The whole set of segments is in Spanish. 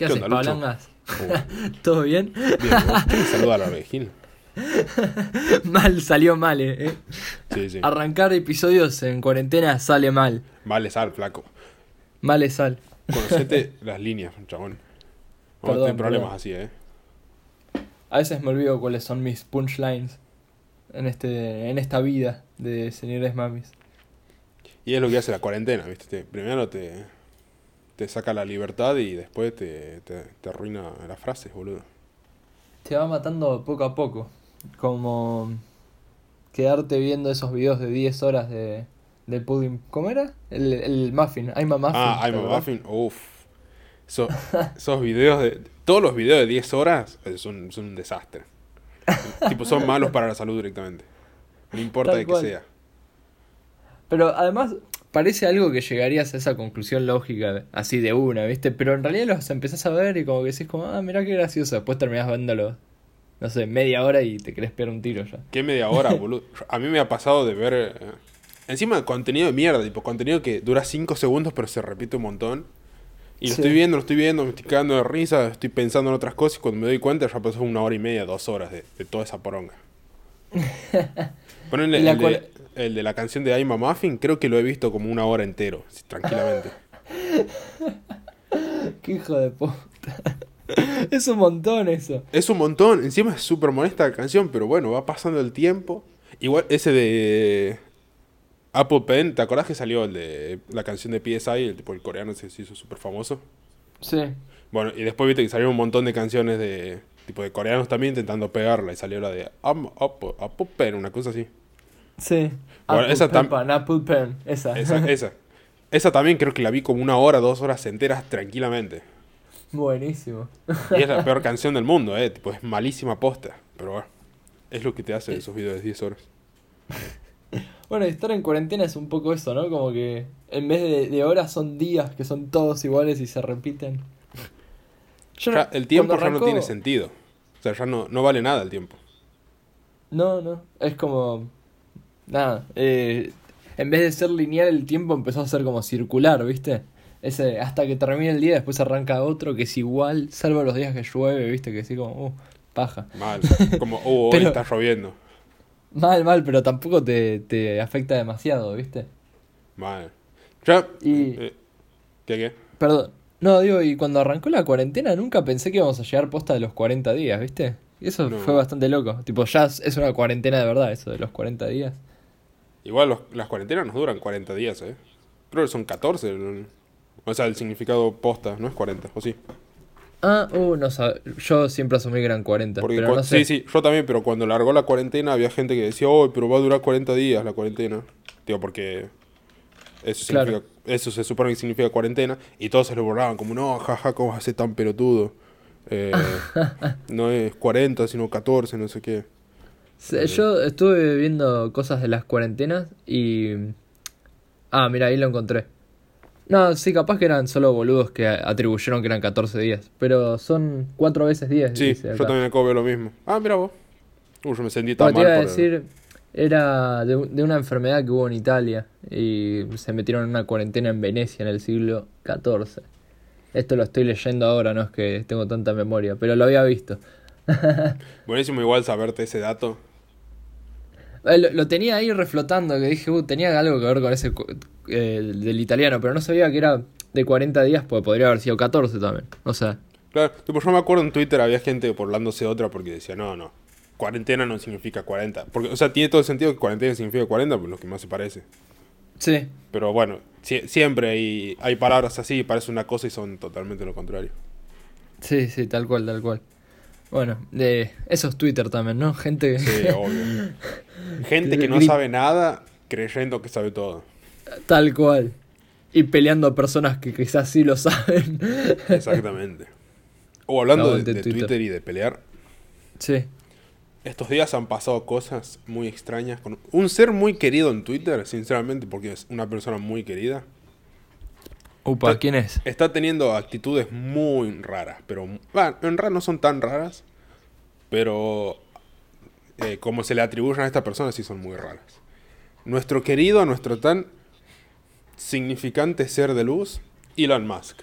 ¿Qué, haces, onda, Lucho? Palangas? ¿Todo bien? Bien, ¿vos? ¿Quién saluda a mal, salió mal, eh. eh. Sí, sí. Arrancar episodios en cuarentena sale mal. Vale, sal, flaco. Mal es sal. Conocete las líneas, chabón. Vamos Perdón, problemas perdón. así, ¿eh? A veces me olvido cuáles son mis punchlines en este en esta vida de señores mamis. Y es lo que hace la cuarentena, ¿viste? Te- primero te, te saca la libertad y después te, te, te arruina las frases, boludo. Te va matando poco a poco. Como quedarte viendo esos videos de 10 horas de, de pudding. ¿Cómo era? El, el muffin. I'm a muffin. ah, ¿te I'm a muffin, uff. Eso- esos videos de... Todos los videos de 10 horas son, son un desastre. tipo, son malos para la salud directamente. No importa Tal de qué cual. sea. Pero además parece algo que llegarías a esa conclusión lógica así de una, ¿viste? Pero en realidad los empezás a ver y como que decís como, ah, mirá qué gracioso. Después terminás viéndolo, no sé, media hora y te querés pegar un tiro ya. ¿Qué media hora, boludo? A mí me ha pasado de ver... eh, encima contenido de mierda, tipo contenido que dura 5 segundos pero se repite un montón. Y lo Sí. estoy viendo, lo estoy viendo, me estoy cagando de risa, estoy pensando en otras cosas y cuando me doy cuenta ya pasó una hora y media, dos horas de, de toda esa poronga. La el, cual- de, el de la canción de I'm a Muffin, creo que lo he visto como una hora entero, tranquilamente. Qué hijo de puta. es un montón eso. Es un montón, encima es súper molesta la canción, pero bueno, va pasando el tiempo. Igual ese de Apple Pen, ¿te acordás que salió el de la canción de PSI, el tipo el coreano se hizo súper famoso? Sí. Bueno, y después viste que salieron un montón de canciones de tipo de coreanos también intentando pegarla y salió la de Apple Pen, una cosa así. Sí. Bueno, Apple esa tam- Pen, Apple Pen, esa. Esa, esa. Esa también creo que la vi como una hora, dos horas enteras tranquilamente. Buenísimo. Y es la peor canción del mundo, eh, tipo es malísima posta, pero bueno, es lo que te hace esos videos de 10 horas. Bueno, estar en cuarentena es un poco eso, ¿no? Como que en vez de, de horas son días que son todos iguales y se repiten. Yo Ya, no- el tiempo cuando ya no arrancó- tiene sentido. O sea, ya no, no vale nada el tiempo. No, no, es como... Nada, eh, en vez de ser lineal el tiempo empezó a ser como circular, ¿viste? Ese, hasta que termine el día después arranca otro que es igual, salvo los días que llueve, ¿viste? Que sí como, uh, paja. Mal. Como, uh, hoy Pero- está lloviendo. Mal, mal, pero tampoco te, te afecta demasiado, ¿viste? Mal. Ya. Y... eh, ¿Qué qué? Perdón. No, digo, y cuando arrancó la cuarentena nunca pensé que íbamos a llegar posta de los 40 días, ¿viste? Y eso No. fue bastante loco. Tipo, ya es es una cuarentena de verdad, eso de los 40 días. Igual los- las cuarentenas nos duran 40 días, ¿eh? Creo que son 14. el- O sea, el significado posta, no es 40, ¿o sí? Ah, uh, no sab- Yo siempre asumí que eran 40, Porque pero no sé. Sí, sí, yo también, pero cuando largó la cuarentena había gente que decía, oh, pero va a durar 40 días la cuarentena. Digo, porque eso, Claro. significa- eso se supone que significa cuarentena. Y todos se lo borraban como, no, jaja, ¿cómo vas a ser tan pelotudo? Eh, no es 40, sino 14, no sé qué. Se- Yo estuve viendo cosas de las cuarentenas y... Ah, mira, ahí lo encontré. No, sí, capaz que eran solo boludos que atribuyeron que eran 14 días. Pero son cuatro veces 10. Sí, yo también acabo de ver lo mismo. Ah, mira vos. Uh, yo me sentí tan Bueno, te mal iba a decir, era de, de una enfermedad que hubo en Italia y se metieron en una cuarentena en Venecia en el siglo XIV. Esto lo estoy leyendo ahora, no es que tengo tanta memoria, pero lo había visto. Buenísimo igual saberte ese dato. Eh, Lo, lo tenía ahí reflotando, que dije, uh, tenía algo que ver con ese eh, del italiano, pero no sabía que era de 40 días, pues podría haber sido 14 también. O sea, Claro, tipo, yo me acuerdo en Twitter había gente burlándose de otra porque decía, no, no, cuarentena no significa 40. Porque, o sea, tiene todo el sentido que cuarentena significa 40, pues lo que más se parece. sí, Pero bueno, sie- siempre hay, hay palabras así, parece una cosa y son totalmente lo contrario. sí, sí, tal cual, tal cual. Bueno, de eso es Twitter también, ¿no? Gente Sí, obvio. Gente que no sabe nada creyendo que sabe todo. Tal cual. Y peleando a personas que quizás sí lo saben. Exactamente. O hablando de, Twitter. Twitter y de pelear, Sí. estos días han pasado cosas muy extrañas con un ser muy querido en Twitter, sinceramente, porque es una persona muy querida. Upa, ¿quién es? Está teniendo actitudes muy raras, pero bueno, en realidad no son tan raras, pero eh, como se le atribuyen a esta persona sí son muy raras. Nuestro querido, nuestro tan significante ser de luz, Elon Musk.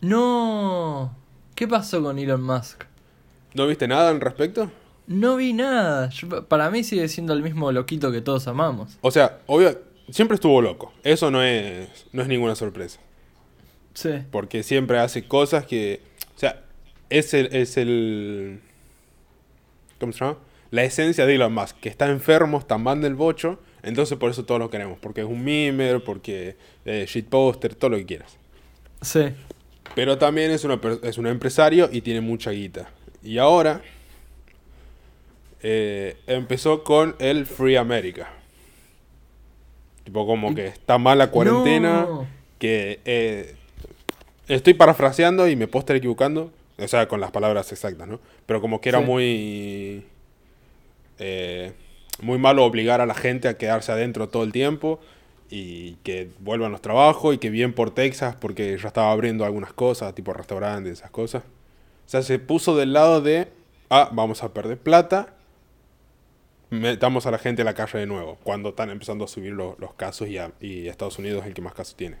No. ¿Qué pasó con Elon Musk? ¿No viste nada al respecto? No vi nada. Yo- para mí sigue siendo el mismo loquito que todos amamos. O sea, obvio, siempre estuvo loco. Eso no es, no es ninguna sorpresa. Sí. Porque siempre hace cosas que. O sea, es el. Es el ¿Cómo se llama? La esencia de Elon Musk, que está enfermo, está mal del bocho. Entonces por eso todos lo queremos. Porque es un mimer, porque eh, shitposter, todo lo que quieras. Sí. Pero también es, una, es un empresario y tiene mucha guita. Y ahora eh, empezó con el Free America. Tipo como que está mal la cuarentena. No. Que eh, estoy parafraseando y me puedo estar equivocando. O sea, con las palabras exactas, ¿no? Pero como que era Sí. muy... eh, muy malo obligar a la gente a quedarse adentro todo el tiempo y que vuelvan los trabajos y que bien por Texas porque ya estaba abriendo algunas cosas, tipo restaurantes, esas cosas. O sea, se puso del lado de, ah, vamos a perder plata, metamos a la gente a la calle de nuevo, cuando están empezando a subir lo- los casos y, a- y Estados Unidos es el que más casos tiene.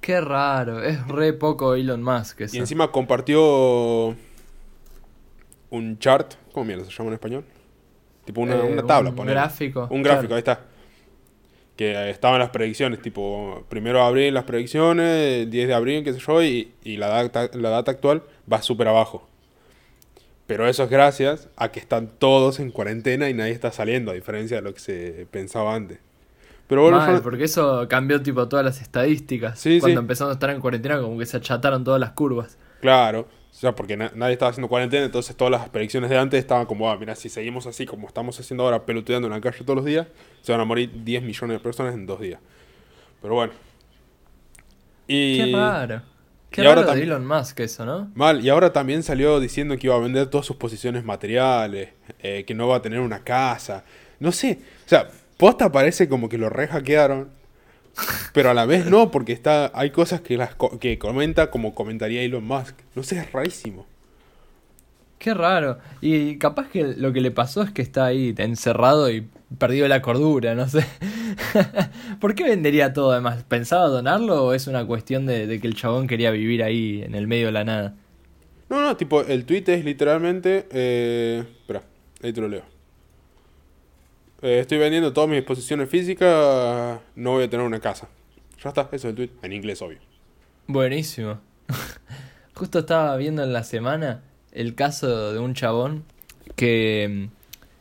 Qué raro. Es re poco Elon Musk eso. Y encima compartió un chart, ¿cómo mierda se llama en español? Tipo una, Eh, una tabla, un ponele. gráfico, Un gráfico, claro. ahí está. Que estaban las predicciones, tipo, primero de abril las predicciones, el 10 de abril, qué sé yo, y, y la, data, la data actual va súper abajo. Pero eso es gracias a que están todos en cuarentena y nadie está saliendo, a diferencia de lo que se pensaba antes. Pero bueno, Mal, porque eso cambió tipo todas las estadísticas. Sí, Cuando sí. empezamos a estar en cuarentena como que se achataron todas las curvas. Claro, o sea, porque na- nadie estaba haciendo cuarentena, entonces todas las predicciones de antes estaban como, ah, mira, si seguimos así como estamos haciendo ahora, peloteando en la calle todos los días, se van a morir 10 millones de personas en dos días. Pero bueno. Y... Qué raro. Qué y ahora raro de Elon Musk eso, ¿no? Mal, y ahora también salió diciendo que iba a vender todas sus posiciones materiales, eh, que no va a tener una casa. No sé, o sea, posta parece como que lo re-hackearon, pero a la vez no, porque está hay cosas que las que comenta como comentaría Elon Musk. No sé, es rarísimo. Qué raro. Y capaz que lo que le pasó es que está ahí encerrado y perdió la cordura, no sé. ¿Por qué vendería todo además? ¿Pensaba donarlo o es una cuestión de, de que el chabón quería vivir ahí en el medio de la nada? No, no, tipo, el tweet es literalmente. Eh, espera, ahí te lo leo. Eh, estoy vendiendo todas mis disposiciones físicas, no voy a tener una casa. Ya está, eso es el tweet. En inglés, obvio. Buenísimo. Justo estaba viendo en la semana el caso de un chabón que mm,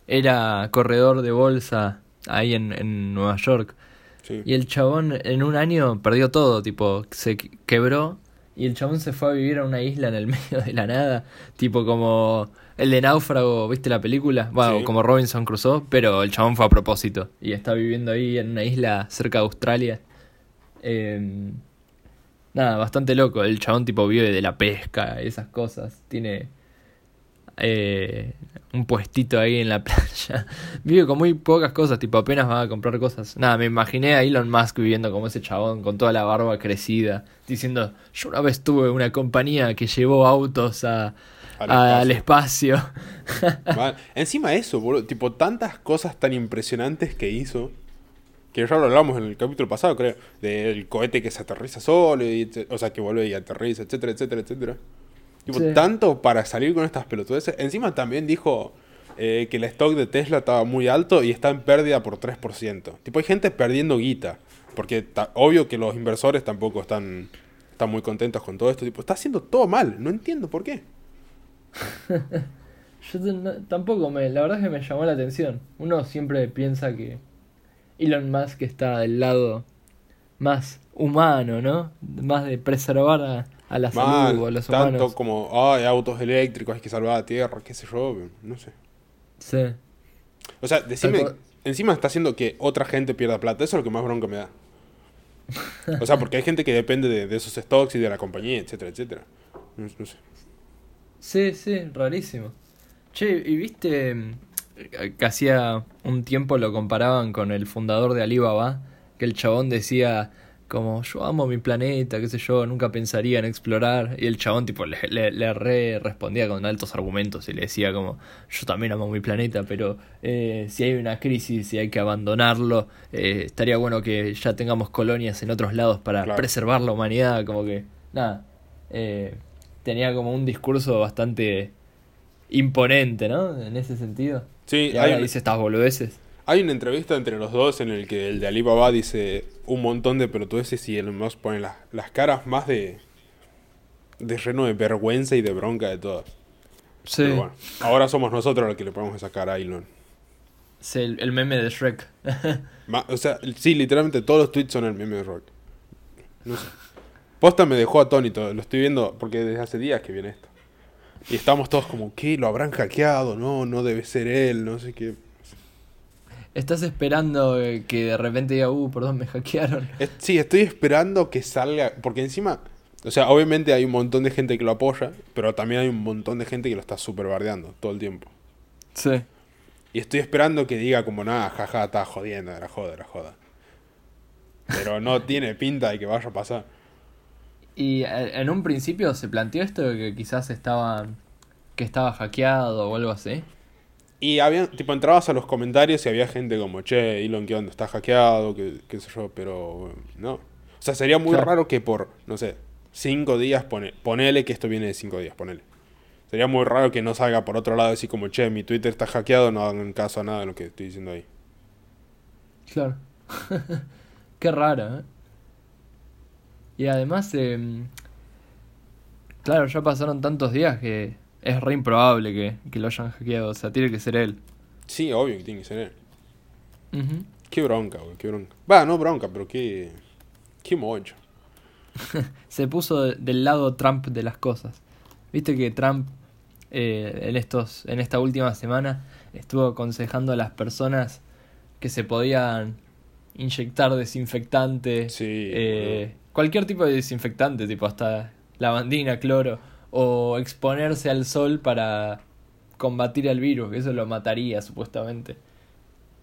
era corredor de bolsa ahí en, en Nueva York. Sí. Y el chabón en un año perdió todo, tipo, se que- quebró y el chabón se fue a vivir a una isla en el medio de la nada, tipo como el de Náufrago, ¿viste la película? Bueno, Sí. como Robinson Crusoe, pero el chabón fue a propósito y está viviendo ahí en una isla cerca de Australia. Eh, nada, bastante loco, el chabón tipo vive de la pesca, esas cosas, tiene eh, un puestito ahí en la playa. Vive con muy pocas cosas, tipo apenas va a comprar cosas. Nada, me imaginé a Elon Musk viviendo como ese chabón, con toda la barba crecida, diciendo, yo una vez tuve una compañía que llevó autos a, Al espacio. Mal. Encima eso, boludo, tipo tantas cosas tan impresionantes que hizo, que ya lo hablamos en el capítulo pasado, creo, del cohete que se aterriza solo, y, o sea, que vuelve y aterriza, etcétera, etcétera, etcétera. Tipo, Sí. tanto para salir con estas pelotudeces. Encima también dijo eh, que el stock de Tesla estaba muy alto y está en pérdida por 3%. Tipo, hay gente perdiendo guita, porque obvio que los inversores tampoco están, están muy contentos con todo esto. Tipo, está haciendo todo mal, no entiendo por qué. Yo no- tampoco me, la verdad es que me llamó la atención. Uno siempre piensa que Elon Musk está del lado más humano, ¿no? Más de preservar a, a la Mal, salud o a los tanto humanos. como, ay, autos eléctricos, hay que salvar la tierra, qué sé yo, no sé. Sí. O sea, decime, encima está haciendo que otra gente pierda plata, eso es lo que más bronca me da. O sea, porque hay gente que depende de, de esos stocks y de la compañía, etcétera, etcétera. No, no sé. Sí, sí, rarísimo. Che, ¿y viste mm, que hacía un tiempo lo comparaban con el fundador de Alibaba? Que el chabón decía como, yo amo mi planeta, qué sé yo, nunca pensaría en explorar. Y el chabón tipo le, le, le re respondía con altos argumentos y le decía como, yo también amo mi planeta, pero eh, si hay una crisis y hay que abandonarlo, eh, estaría bueno que ya tengamos colonias en otros lados para Claro. preservar la humanidad, como que, nada. eh, tenía como un discurso bastante imponente, ¿no? En ese sentido. Sí, Y ahora hay, dice estas boludeces. hay una entrevista entre los dos en el que el de Alibaba dice un montón de pelotudeces y Elon Musk pone las, las caras más de, de reno de vergüenza y de bronca de todas. Sí, Pero bueno, ahora somos nosotros los que le ponemos esa cara a Elon. es el, el meme de Shrek. O sea, sí, literalmente todos los tweets son el meme de Rock. No sé. Posta me dejó atónito, lo estoy viendo porque desde hace días que viene esto. Y estamos todos como, ¿qué? ¿Lo habrán hackeado? No, no debe ser él, no sé qué. Estás esperando eh, que de repente diga, uh, perdón, me hackearon. Es- sí, estoy esperando que salga, porque encima, o sea, obviamente hay un montón de gente que lo apoya, pero también hay un montón de gente que lo está super bardeando todo el tiempo. Sí. Y estoy esperando que diga como, nada, jaja, está jodiendo, era joda, era joda. Pero no tiene pinta de que vaya a pasar. Y eh, en un principio se planteó esto de que quizás estaba, que estaba hackeado o algo así. Y había, tipo, entrabas a los comentarios y había gente como, che, Elon, ¿qué onda? Está hackeado, qué, qué sé yo, pero no. O sea, sería muy Claro. raro que por, no sé, cinco días, pone, ponele que esto viene de cinco días, ponele. Sería muy raro que no salga por otro lado así como, che, mi Twitter está hackeado, no hagan caso a nada de lo que estoy diciendo ahí. Claro. Qué raro, ¿eh? Y además, em, claro, ya pasaron tantos días que es re improbable que, que lo hayan hackeado. O sea, tiene que ser él. Sí, obvio que tiene que ser él. Qué bronca, güey, qué bronca. Va, no bronca, pero qué, qué mocho. Se puso de- del lado Trump de las cosas. Viste que Trump eh, en, estos, en esta última semana estuvo aconsejando a las personas que se podían inyectar desinfectante. Sí, eh, cualquier tipo de desinfectante, tipo hasta lavandina, cloro. O exponerse al sol para combatir el virus, que eso lo mataría supuestamente.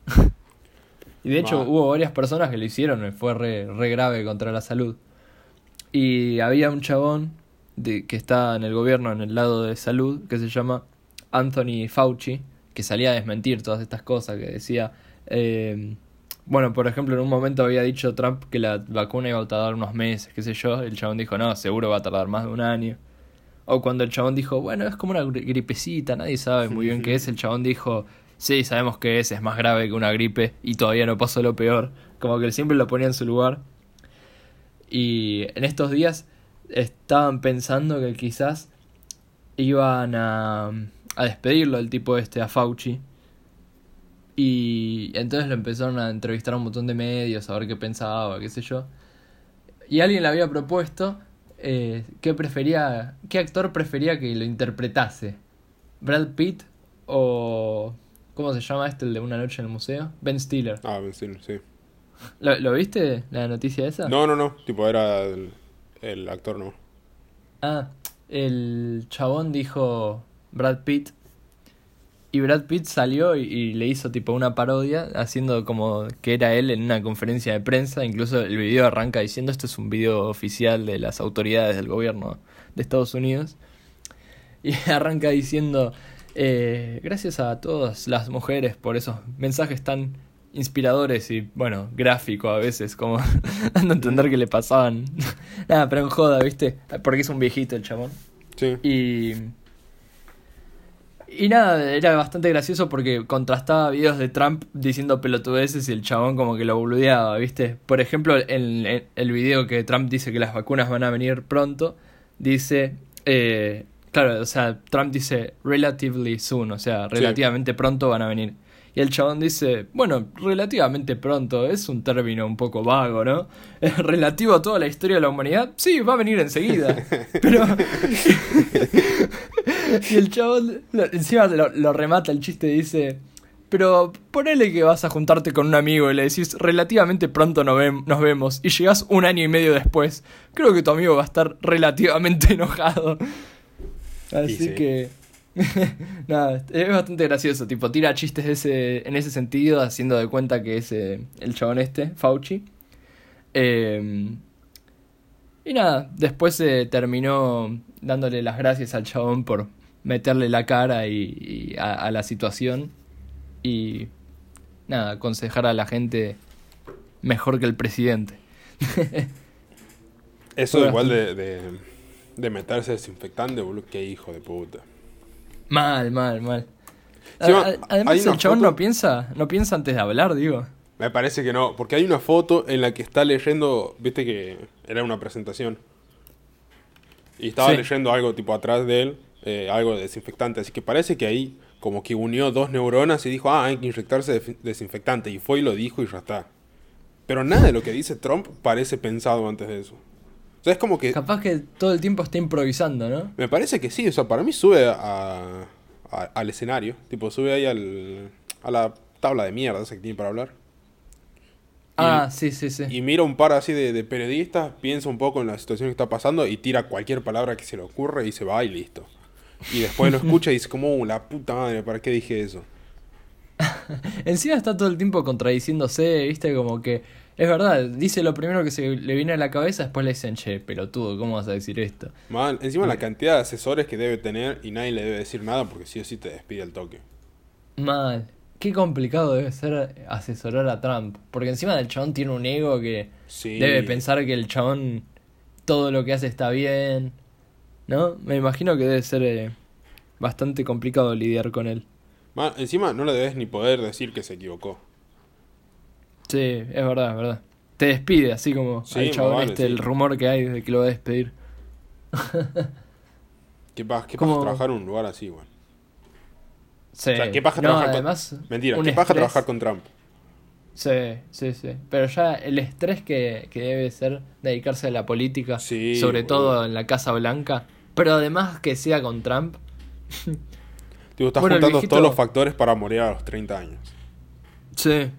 y de hecho hubo varias personas que lo hicieron, y fue re, re grave contra la salud. Y había un chabón de, que está en el gobierno, en el lado de salud, que se llama Anthony Fauci, que salía a desmentir todas estas cosas, que decía, eh, bueno, por ejemplo, en un momento había dicho Trump que la vacuna iba a tardar unos meses, qué sé yo, el chabón dijo, no, seguro va a tardar más de un año. O cuando el chabón dijo, bueno, es como una gri- gripecita, nadie sabe muy bien qué es, el chabón dijo, sí, sabemos qué es, es más grave que una gripe y todavía no pasó lo peor. Como que siempre lo ponía en su lugar. Y en estos días estaban pensando que quizás iban a, a despedirlo el tipo este, a Fauci. Y entonces lo empezaron a entrevistar a un montón de medios, a ver qué pensaba, qué sé yo. Y alguien le había propuesto eh, qué prefería, qué actor prefería que lo interpretase. Brad Pitt o... ¿Cómo se llama este, el de Una noche en el museo? Ben Stiller. Ah, Ben Stiller, sí. ¿Lo, lo viste, la noticia esa? No, no, no, tipo, era el, el actor, no. Ah, el chabón dijo Brad Pitt. Y Brad Pitt salió y, y le hizo tipo una parodia, haciendo como que era él en una conferencia de prensa. Incluso el video arranca diciendo esto es un video oficial de las autoridades del gobierno de Estados Unidos. Y arranca diciendo, eh, gracias a todas las mujeres por esos mensajes tan inspiradores y, bueno, gráfico a veces, como dando a entender que le pasaban. Nada, pero en joda, ¿viste? Porque es un viejito el chabón. Sí. Y. Y nada, era bastante gracioso porque contrastaba videos de Trump diciendo pelotudeces y el chabón como que lo boludeaba, ¿viste? Por ejemplo, en, en el video que Trump dice que las vacunas van a venir pronto, dice. eh, claro, o sea, Trump dice relatively soon, o sea, relativamente pronto van a venir. Y el chabón dice, bueno, relativamente pronto, es un término un poco vago, ¿no? ¿Es relativo a toda la historia de la humanidad? Sí, va a venir enseguida. Pero... y el chabón lo- encima lo, lo remata el chiste dice, pero ponele que vas a juntarte con un amigo y le decís, relativamente pronto nos, vem- nos vemos, y llegás un año y medio después. Creo que tu amigo va a estar relativamente enojado. Así sí. que... Nada, es bastante gracioso, tipo, tira chistes de ese, en ese sentido, haciendo de cuenta que es eh, el chabón este, Fauci. Eh, y nada, después se terminó dándole las gracias al chabón por meterle la cara y, y a, a la situación. Y nada, aconsejar a la gente mejor que el presidente. Eso Fue igual de, de, De meterse desinfectante, boludo. Qué hijo de puta. Mal, mal, mal. Sí, A- Además, el chabón foto- no piensa, no piensa antes de hablar, digo. Me parece que no, porque hay una foto en la que está leyendo, viste que era una presentación. Y estaba Sí. leyendo algo tipo atrás de él, eh, algo de desinfectante. Así que parece que ahí como que unió dos neuronas y dijo, ah, hay que inyectarse desinfectante. Y fue y lo dijo y ya está. Pero nada de lo que dice Trump parece pensado antes de eso. O sea, es como que... Capaz que todo el tiempo está improvisando, ¿no? Me parece que sí, o sea, para mí sube a, a- al escenario. Tipo, sube ahí al, a la tabla de mierda esa que tiene para hablar. Ah, sí, sí, sí. Y mira un par así de, de periodistas, piensa un poco en la situación que está pasando y tira cualquier palabra que se le ocurre y se va y listo. Y después lo escucha y dice como, "Uh, la puta madre, ¿para qué dije eso? Encima está todo el tiempo contradiciéndose, viste, como que es verdad, dice lo primero que se le viene a la cabeza, después le dicen, che, pelotudo, ¿cómo vas a decir esto? Mal, encima la cantidad de asesores que debe tener y nadie le debe decir nada porque sí o sí te despide al toque. Mal. Qué complicado debe ser asesorar a Trump. Porque encima del chabón tiene un ego que Sí. debe pensar que el chabón todo lo que hace está bien. ¿No? Me imagino que debe ser eh, bastante complicado lidiar con él. Encima no le debes ni poder decir que se equivocó. Sí, es verdad, es verdad. Te despide, así como Sí, al chabón vale, este, sí. el rumor que hay de que lo va a despedir. ¿Qué pasa? ¿Qué pasa trabajar en un lugar así, güey? Sí. O sea, ¿qué paja No, trabajar con- además, Mentira, un ¿qué paja estrés- trabajar con Trump? Sí, sí, sí. Pero ya el estrés que, que debe ser dedicarse a la política, Sí, sobre boludo. todo en la Casa Blanca, pero además que sea con Trump, Tipo, estás Bueno, juntando viejito- todos los factores para morir a los 30 años. sí,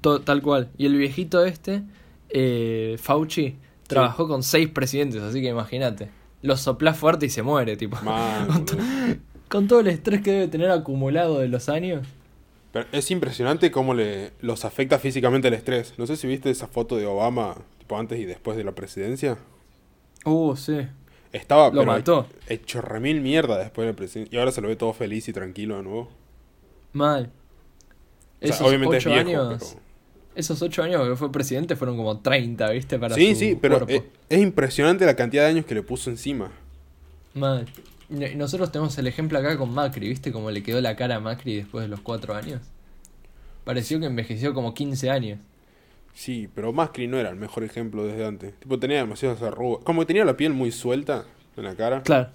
to- tal cual. Y el viejito este, eh, Fauci, trabajó con seis presidentes, así que imagínate. Lo soplás fuerte y se muere, tipo. Man, con, todo el estrés que debe tener acumulado de los años. Pero es impresionante cómo le, los afecta físicamente el estrés. No sé si viste esa foto de Obama, tipo antes y después de la presidencia. Uh, sí. Estaba Lo pero mató. hecho remil mierda después de la presidencia. Y ahora se lo ve todo feliz y tranquilo de nuevo. Mal. O sea, Esos obviamente es ocho viejo, años. pero... Esos ocho años que fue presidente fueron como 30, ¿viste? Para Sí, su sí, pero es, es impresionante la cantidad de años que le puso encima. Mal. Nosotros tenemos el ejemplo acá con Macri, ¿viste? Como le quedó la cara a Macri después de los cuatro años. Pareció que envejeció como 15 años. Sí, pero Macri no era el mejor ejemplo desde antes. Tipo, tenía demasiadas arrugas. Como que tenía la piel muy suelta en la cara. Claro.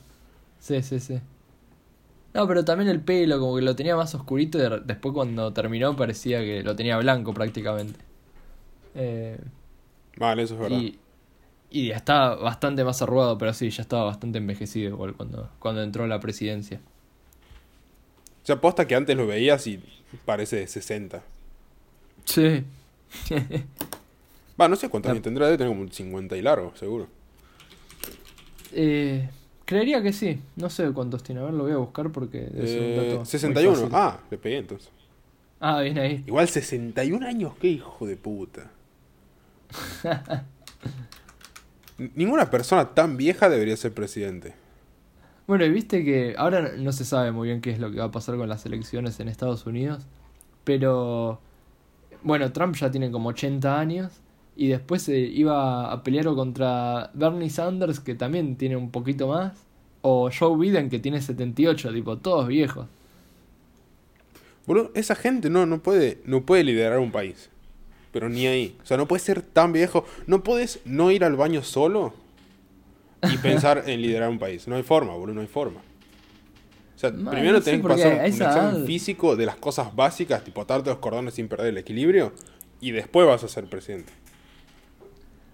Sí, sí, sí. No, pero también el pelo, como que lo tenía más oscurito y de- después cuando terminó parecía que lo tenía blanco prácticamente. Eh, Vale, eso es verdad. y, y ya estaba bastante más arrugado, pero sí, ya estaba bastante envejecido igual cuando, cuando entró a la presidencia. O sea, aposta que antes lo veías y parece de 60. Sí. Va, no sé cuántos años tendrá, debe tener como un 50 y largo, seguro. Eh, creería que sí. No sé cuántos tiene. A ver, lo voy a buscar porque debe ser un Eh, dato muy 61. fácil. Ah, le pegué entonces. Ah, bien ahí. Igual 61 años, qué hijo de puta. Ninguna persona tan vieja debería ser presidente. Bueno, y viste que ahora no se sabe muy bien qué es lo que va a pasar con las elecciones en Estados Unidos. Pero, bueno, Trump ya tiene como 80 años. Y después se iba a pelear contra Bernie Sanders, que también tiene un poquito más. O Joe Biden, que tiene 78, tipo, todos viejos. Boludo, esa gente no, no, puede, no puede liderar un país. Pero ni ahí. O sea, no puede ser tan viejo. No puedes no ir al baño solo y pensar en liderar un país. No hay forma, boludo, no hay forma. O sea, Man, primero sé, tenés que pasar un examen edad- físico de las cosas básicas, tipo atarte los cordones sin perder el equilibrio. Y después vas a ser presidente.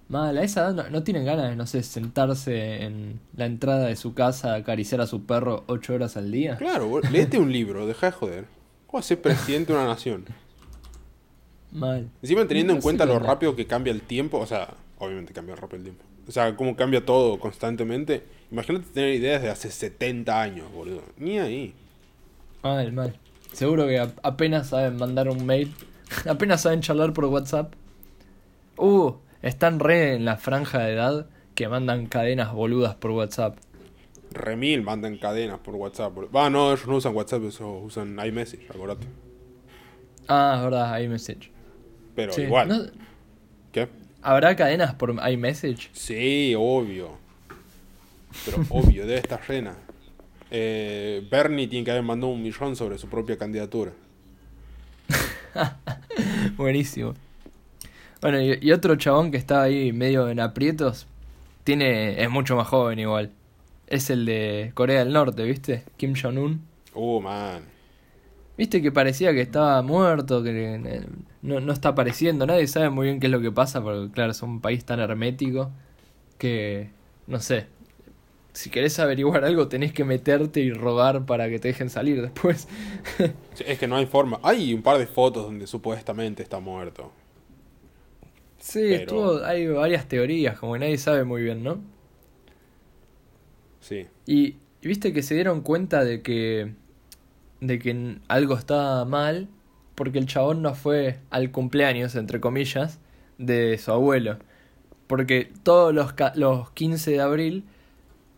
Mal, a esa edad no, no tienen ganas de, no sé, sentarse en la entrada de su casa a acariciar a su perro 8 horas al día. Claro, boludo, léete un libro, deja de joder. ¿Cómo ser presidente de una nación? Mal. Encima teniendo No en cuenta lo rápido que cambia el tiempo, o sea, obviamente cambia rápido el tiempo. O sea, cómo cambia todo constantemente. Imagínate tener ideas de hace 70 años, boludo. Ni ahí. Mal, mal. Seguro que apenas saben mandar un mail. apenas saben charlar por WhatsApp. Uh, están re en la franja de edad que mandan cadenas boludas por WhatsApp. Remil mandan cadenas por WhatsApp. Va, no, ellos no usan WhatsApp, ellos usan iMessage, acordate. Ah, es verdad, iMessage. Pero Sí, igual. ¿no- ¿Qué? ¿Habrá cadenas por iMessage? Sí, obvio. Pero obvio, debe estar llena. Eh, Bernie tiene que haber mandado un millón sobre su propia candidatura. Buenísimo. Bueno, y, y otro chabón que estaba ahí medio en aprietos, tiene es mucho más joven igual. Es el de Corea del Norte, ¿viste? Kim Jong-un. Uh, man. ¿Viste que parecía que estaba muerto, que no, no está apareciendo? Nadie sabe muy bien qué es lo que pasa, porque claro, es un país tan hermético que, no sé, si querés averiguar algo tenés que meterte y rogar para que te dejen salir después. Sí, Es que no hay forma. Hay un par de fotos donde supuestamente está muerto. Sí, Pero- estuvo, hay varias teorías, como que nadie sabe muy bien, ¿no? Sí. Y, y viste que se dieron cuenta de que de que algo estaba mal porque el chabón no fue al cumpleaños, entre comillas, de su abuelo. Porque todos los, los 15 de abril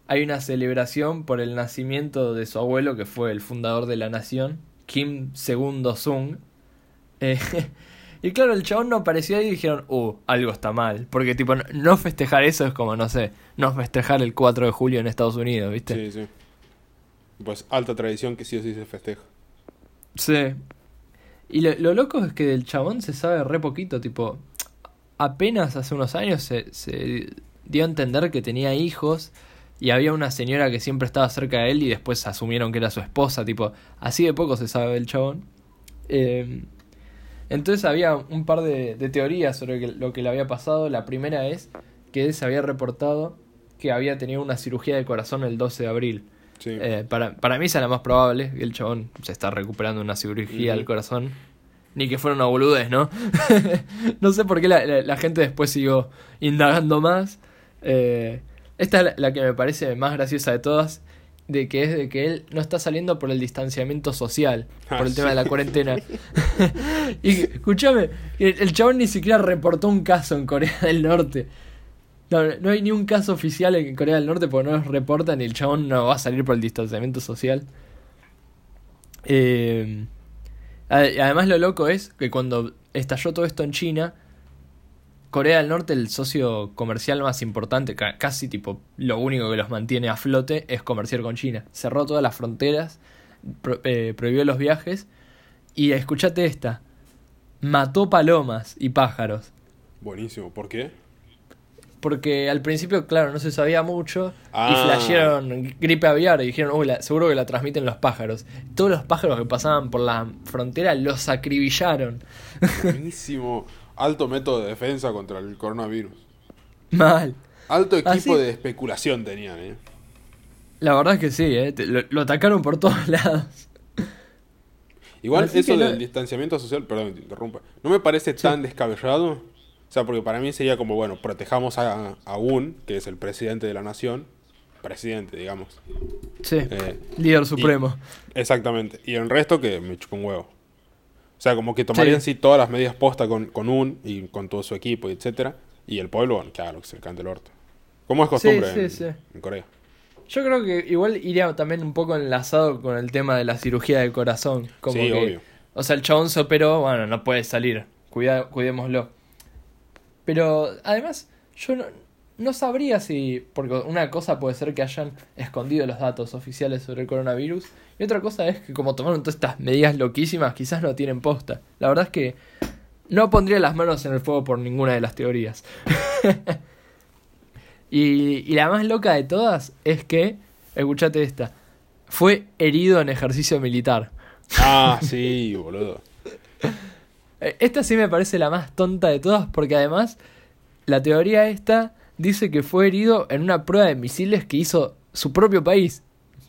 hay una celebración por el nacimiento de su abuelo, que fue el fundador de la nación, Kim II Sung. Eh, y claro, el chabón no apareció ahí y dijeron, uh, algo está mal. Porque tipo, no festejar eso es como, no sé, no festejar el 4 de julio en Estados Unidos, ¿viste? Sí, sí. Pues alta tradición que sí o sí se festeja. Sí. Y lo, lo loco es que del chabón se sabe re poquito, tipo, apenas hace unos años se, se dio a entender que tenía hijos y había una señora que siempre estaba cerca de él y después asumieron que era su esposa, tipo, así de poco se sabe del chabón. Eh, entonces había un par de, de teorías sobre lo que le había pasado. La primera es que él se había reportado que había tenido una cirugía de corazón el 12 de abril. Sí. Eh, para, para mí esa es la más probable, que el chabón se está recuperando una cirugía al corazón. Ni que fuera una boludez, ¿no? no sé por qué la, la- la gente después siguió indagando más. Eh, esta es la, la que me parece más graciosa de todas, de que es de que él no está saliendo por el distanciamiento social, Ah, por el tema de la cuarentena. y escúchame, el, el chabón ni siquiera reportó un caso en Corea del Norte. No, no hay ni un caso oficial en Corea del Norte porque no los reportan y el chabón no va a salir por el distanciamiento social. Eh, ade- además lo loco es que cuando estalló todo esto en China, Corea del Norte, el socio comercial más importante, ca- casi tipo lo único que los mantiene a flote es comerciar con China. Cerró todas las fronteras, eh, prohibió los viajes y escuchate esta, mató palomas y pájaros. Buenísimo. ¿Por qué? Porque al principio, claro, no se sabía mucho Ah. y flashearon gripe aviar y dijeron, uy, la- seguro que la transmiten los pájaros. Todos los pájaros que pasaban por la frontera los acribillaron. Buenísimo. Alto método de defensa contra el coronavirus. Mal. Alto equipo Así- de especulación tenían, ¿eh? La verdad es que sí, ¿eh? Lo, lo atacaron por todos lados. Igual Así eso no- del distanciamiento social, perdón, te interrumpa, no me parece tan descabellado. O sea, porque para mí sería como, bueno, protejamos a, a un, que es el presidente de la nación, presidente, digamos. Sí, Eh, líder supremo. exactamente. Y el resto que me chupa un huevo. O sea, como que tomarían sí, todas las medidas posta con, con un y con todo su equipo, y etcétera. Y el pueblo, bueno, claro, que se le cante el orto. Como es costumbre sí, sí. en Corea. Yo creo que igual iría también un poco enlazado con el tema de la cirugía del corazón. Como Sí, que, obvio. O sea, el chabón se operó, bueno, no puede salir. Cuida, cuidémoslo. Pero además, yo no, no sabría si. Porque una cosa puede ser que hayan escondido los datos oficiales sobre el coronavirus. Y otra cosa es que, como tomaron todas estas medidas loquísimas, quizás no tienen posta. La verdad es que no pondría las manos en el fuego por ninguna de las teorías. y, y la más loca de todas es que, escuchate esta, fue herido en ejercicio militar. Ah, sí, boludo. Eh, Esta sí me parece la más tonta de todas porque además la teoría esta dice que fue herido en una prueba de misiles que hizo su propio país.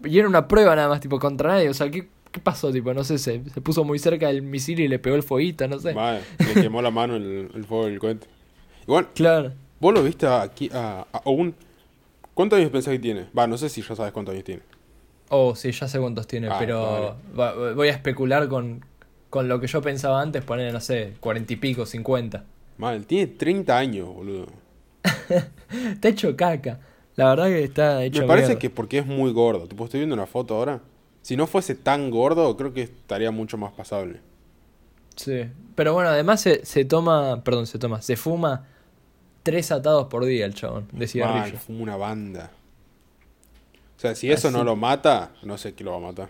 Y era una prueba nada más, tipo, contra nadie. O sea, ¿qué, qué pasó? Tipo, no sé, se, se puso muy cerca del misil y le pegó el fueguito, no sé. Vale, le quemó la mano el, el fuego del cohete. Igual, Claro. vos lo viste aquí a, a un... ¿Cuántos años pensás que tiene? Va, no sé si ya sabes cuántos años tiene. Oh, sí, ya sé cuántos tiene, Ah, pero va- voy a especular con, con lo que yo pensaba antes, poner, no sé, cuarenta y pico, cincuenta. Mal, tiene 30 años, boludo. Está hecho caca. La verdad que está hecho Me parece mierda. que porque es muy gordo. Tipo, estoy viendo una foto ahora. Si no fuese tan gordo, creo que estaría mucho más pasable. Sí, pero bueno, además se, se toma, perdón, se toma, se fuma tres atados por día el chabón de Mal, cigarrillo. fuma una banda. O sea, si eso Así. no lo mata, no sé qué lo va a matar.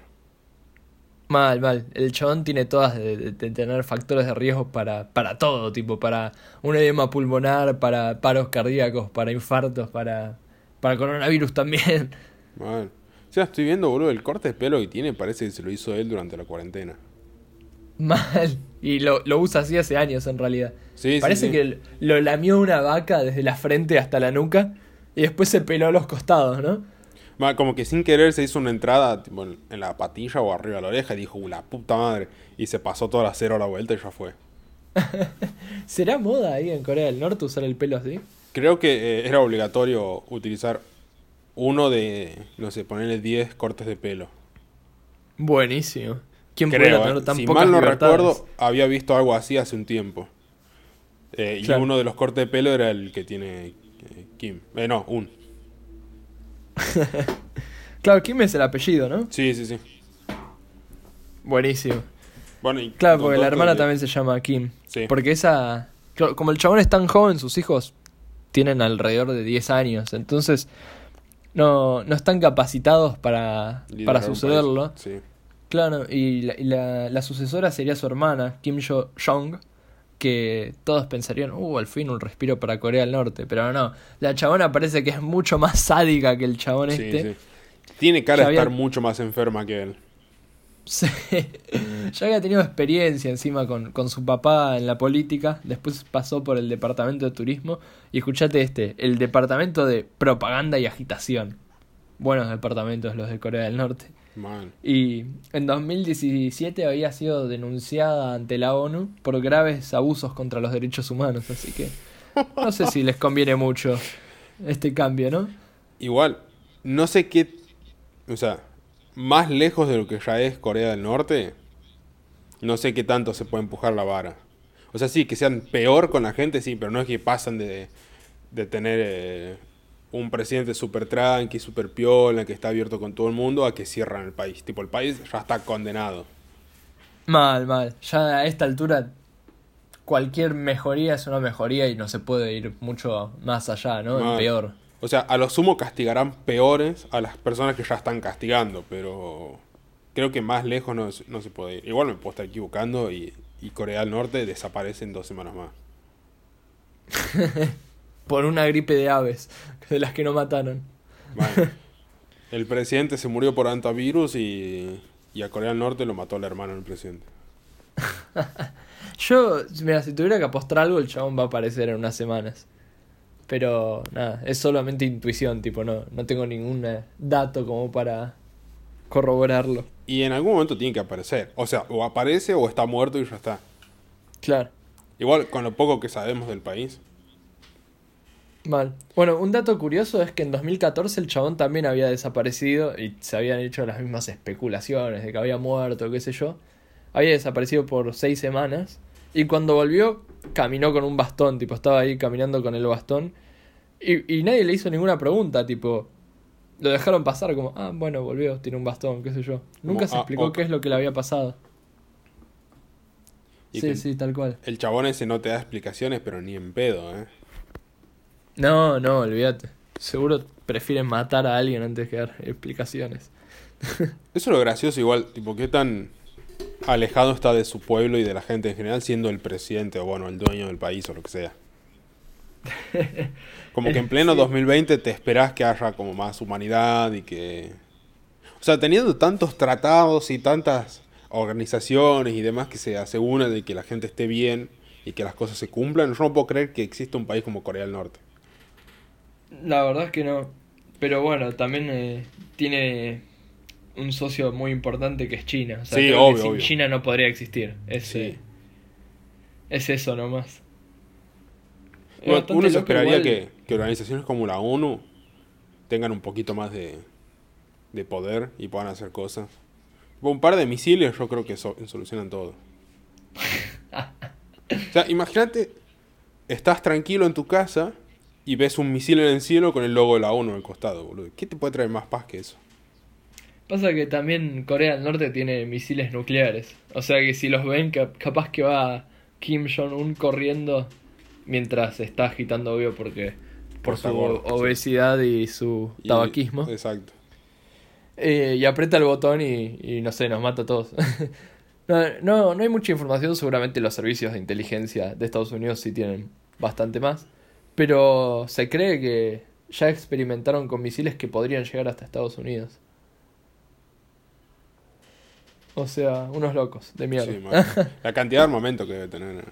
Mal, mal. El chabón tiene todas de, de- de tener factores de riesgo para, para todo, tipo, para un edema pulmonar, para paros cardíacos, para infartos, para, para coronavirus también. Mal. O sea, estoy viendo, boludo, el corte de pelo que tiene parece que se lo hizo él durante la cuarentena. Mal. Y lo, lo usa así hace años en realidad. Sí, sí, Parece sí. que lo lamió una vaca desde la frente hasta la nuca y después se peló a los costados, ¿no? Como que sin querer se hizo una entrada tipo, en la patilla o arriba de la oreja y dijo, "Uh, la puta madre. Y se pasó toda la cero a la vuelta y ya fue. ¿Será moda ahí en Corea del Norte usar el pelo así? Creo que eh, era obligatorio utilizar uno de, no sé, ponerle 10 cortes de pelo. Buenísimo. ¿Quién Creo, puede tener eh. tan si pocas mal no libertades? recuerdo, había visto algo así hace un tiempo. Eh, Claro. Y uno de los cortes de pelo era el que tiene Kim. Eh, no, un. Claro, Kim es el apellido, ¿no? Sí, sí, sí. Buenísimo. Bueno, y Claro, porque la hermana de- también se llama Kim. Sí. Porque esa... Como el chabón es tan joven, sus hijos tienen alrededor de 10 años. Entonces, no, no están capacitados para, para sucederlo. Sí. Claro, y, la, y la- la sucesora sería su hermana, Kim Yo-jong, que todos pensarían, uh, al fin un respiro para Corea del Norte. Pero no, la chabona parece que es mucho más sádica que el chabón Sí, este. sí. Tiene cara Ya de había- estar mucho más enferma que él. Sí. Ya había tenido experiencia encima con, con su papá en la política, después pasó por el departamento de turismo y escuchate este, el departamento de propaganda y agitación. Buenos departamentos los de Corea del Norte. Man. Y en 2017 había sido denunciada ante la ONU por graves abusos contra los derechos humanos, así que no sé si les conviene mucho este cambio, ¿no? Igual, no sé qué. O sea, más lejos de lo que ya es Corea del Norte, no sé qué tanto se puede empujar la vara. O sea, sí, que sean peor con la gente, sí, pero no es que pasan de, de tener eh, un presidente super tranqui, super piola, que está abierto con todo el mundo, a que cierran el país. Tipo, el país ya está condenado. Mal, mal. Ya a esta altura cualquier mejoría es una mejoría y no se puede ir mucho más allá, ¿no? Mal. peor. O sea, a lo sumo castigarán peores a las personas que ya están castigando, pero creo que más lejos no, no se puede ir. Igual me puedo estar equivocando y, y Corea del Norte desaparece en dos semanas más. Por una gripe de aves, de las que no mataron. Bueno, el presidente se murió por antivirus y, y a Corea del Norte lo mató la hermana del presidente. Yo, mira, si tuviera que apostar algo, el chabón va a aparecer en unas semanas. Pero nada, es solamente intuición, tipo, no, no tengo ningún eh, dato como para corroborarlo. Y en algún momento tiene que aparecer. O sea, o aparece o está muerto y ya está. Claro, Igual con lo poco que sabemos del país. Mal. Bueno, un dato curioso es que en 2014 el chabón también había desaparecido y se habían hecho las mismas especulaciones de que había muerto, qué sé yo. Había desaparecido por seis semanas y cuando volvió caminó con un bastón, tipo, estaba ahí caminando con el bastón y, y nadie le hizo ninguna pregunta, tipo, lo dejaron pasar como, ah, bueno, volvió, tiene un bastón, qué sé yo. Nunca Como, se ah, explicó ok. qué es lo que le había pasado. Y sí, sí, tal cual. El chabón ese no te da explicaciones, pero ni en pedo, ¿eh? No, no, olvídate. Seguro prefieren matar a alguien antes que dar explicaciones. Eso es lo gracioso igual, tipo, qué tan alejado está de su pueblo y de la gente en general siendo el presidente o bueno, el dueño del país o lo que sea. Como que en pleno Sí. 2020 te esperás que haya como más humanidad y que... O sea, teniendo tantos tratados y tantas organizaciones y demás que se aseguran de que la gente esté bien y que las cosas se cumplan, yo no puedo creer que exista un país como Corea del Norte. La verdad es que no. Pero bueno, también eh, tiene un socio muy importante que es China. O sea, Sí, creo que obvio, sin obvio. China no podría existir. Es, Sí. eh, es eso nomás. Uno, se esperaría igual. que, que organizaciones como la ONU tengan un poquito más de, de poder y puedan hacer cosas. Un par de misiles yo creo que so- solucionan todo. o sea, imagínate, estás tranquilo en tu casa y ves un misil en el cielo con el logo de la ONU al costado, boludo. ¿Qué te puede traer más paz que eso? Pasa que también Corea del Norte tiene misiles nucleares. O sea que si los ven, cap- capaz que va Kim Jong-un corriendo mientras está agitando, obvio, porque por su gordo, sí. obesidad y su Y- tabaquismo. Exacto. Eh, y aprieta el botón y, y no sé, nos mata a todos. no, no, no hay mucha información, seguramente los servicios de inteligencia de Estados Unidos sí tienen bastante más. Pero se cree que ya experimentaron con misiles que podrían llegar hasta Estados Unidos. O sea, unos locos, de mierda. Sí. La cantidad de armamento que debe tener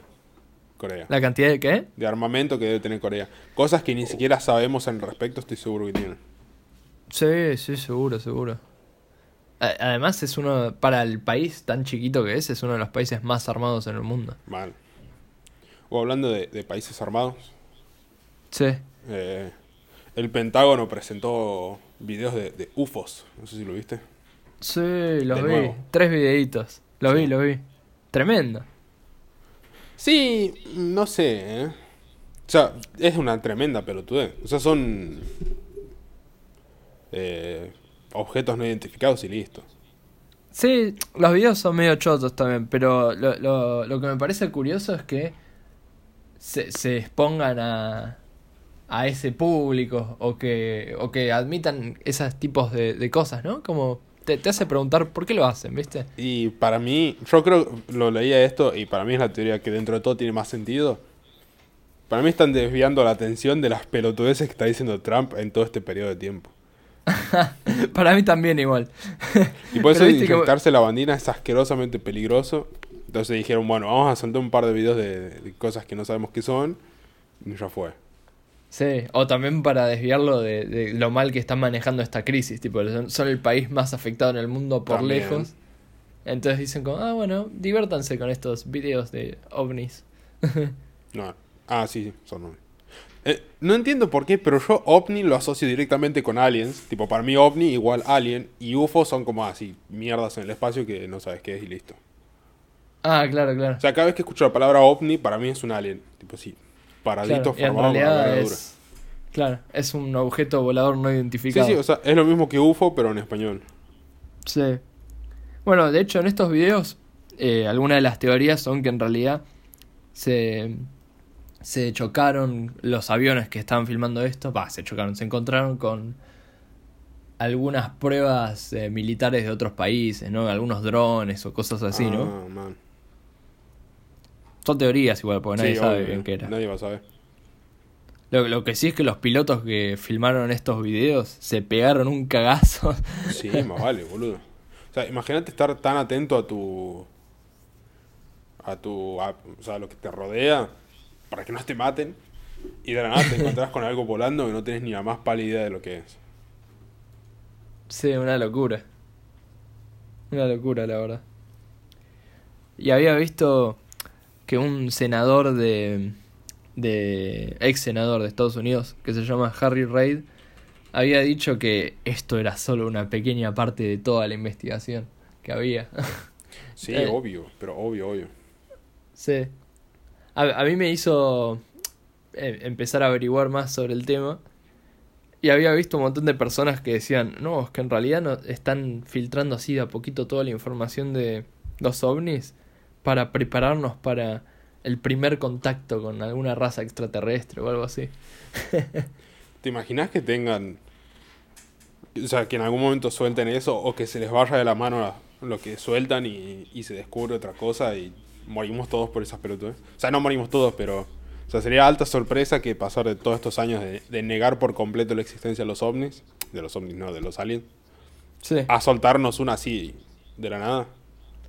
Corea. ¿La cantidad de qué? De armamento que debe tener Corea. Cosas que ni siquiera sabemos al respecto, estoy seguro que tienen. Sí, sí, seguro, seguro. Además es uno, para el país tan chiquito que es, es uno de los países más armados en el mundo. Mal. O hablando de, de países armados, Sí. eh, el Pentágono presentó videos de, de UFOs. No sé si lo viste. Sí, los De vi. nuevo. Tres videitos. Lo Sí. vi, lo vi. Tremendo. Sí, no sé, ¿eh? O sea, es una tremenda pelotudez. O sea, son eh, objetos no identificados y listo. Sí, los videos son medio chotos también, pero lo, lo, lo que me parece curioso es que se, se expongan a, a ese público o que, o que admitan esos tipos de, de cosas, ¿no? Como te, te hace preguntar por qué lo hacen, ¿viste? Y para mí, yo creo, lo leía esto y para mí es la teoría que dentro de todo tiene más sentido. Para mí están desviando la atención de las pelotudeces que está diciendo Trump en todo este periodo de tiempo. Para mí también igual. Y por eso que- inyectarse la bandina es asquerosamente peligroso. Entonces dijeron, bueno, vamos a soltar un par de videos de, de cosas que no sabemos qué son. Y ya fue. Sí, o también para desviarlo de, de lo mal que están manejando esta crisis, tipo, son, son el país más afectado en el mundo por También. lejos. Entonces dicen como, ah, bueno, diviértanse con estos videos de ovnis. No. Ah, sí, sí, son ovnis. Eh, no entiendo por qué, pero yo ovni lo asocio directamente con aliens. Tipo, para mí ovni igual alien. Y UFO son como así, mierdas en el espacio que no sabes qué es y listo. Ah, claro, claro. O sea, cada vez que escucho la palabra ovni, para mí es un alien. Tipo, sí, paradito Claro, en formado la realidad es, claro, es un objeto volador no Sí, identificado. sí, o sea, es lo mismo que UFO, pero en español. Sí. Bueno, de hecho, en estos videos, eh, algunas de las teorías son que en realidad se, se chocaron los aviones que estaban filmando esto. Va, se chocaron, se encontraron con algunas pruebas eh, militares de otros países, ¿no? Algunos drones o cosas así, ¿no? Ah, man. Son teorías igual, porque nadie Sí, sabe bien qué era. Nadie va a saber. Lo, lo que sí es que los pilotos que filmaron estos videos se pegaron un cagazo. Sí, más vale, boludo. O sea, imagínate estar tan atento a tu. a tu. a- o sea, a lo que te rodea, para que no te maten. Y de la nada te encontrás con algo volando que no tienes ni la más pálida idea de lo que es. Sí, una locura. Una locura, la verdad. Y había visto que un senador de. de. ex senador de Estados Unidos, que se llama Harry Reid, había dicho que esto era solo una pequeña parte de toda la investigación que había. Sí, Eh. obvio, pero obvio, obvio. sí. A, a mí me hizo eh, empezar a averiguar más sobre el tema. Y había visto un montón de personas que decían, no, es que en realidad no, están filtrando así de a poquito toda la información de los ovnis para prepararnos para el primer contacto con alguna raza extraterrestre o algo así. ¿Te imaginas que tengan. O sea, que en algún momento suelten eso o que se les vaya de la mano lo que sueltan y, y se descubre otra cosa y morimos todos por esas pelotudes? O sea, no morimos todos, pero. O sea, sería alta sorpresa que pasar de todos estos años de, de negar por completo la existencia de los ovnis, de los ovnis, no, de los aliens, Sí. a soltarnos una así de la nada.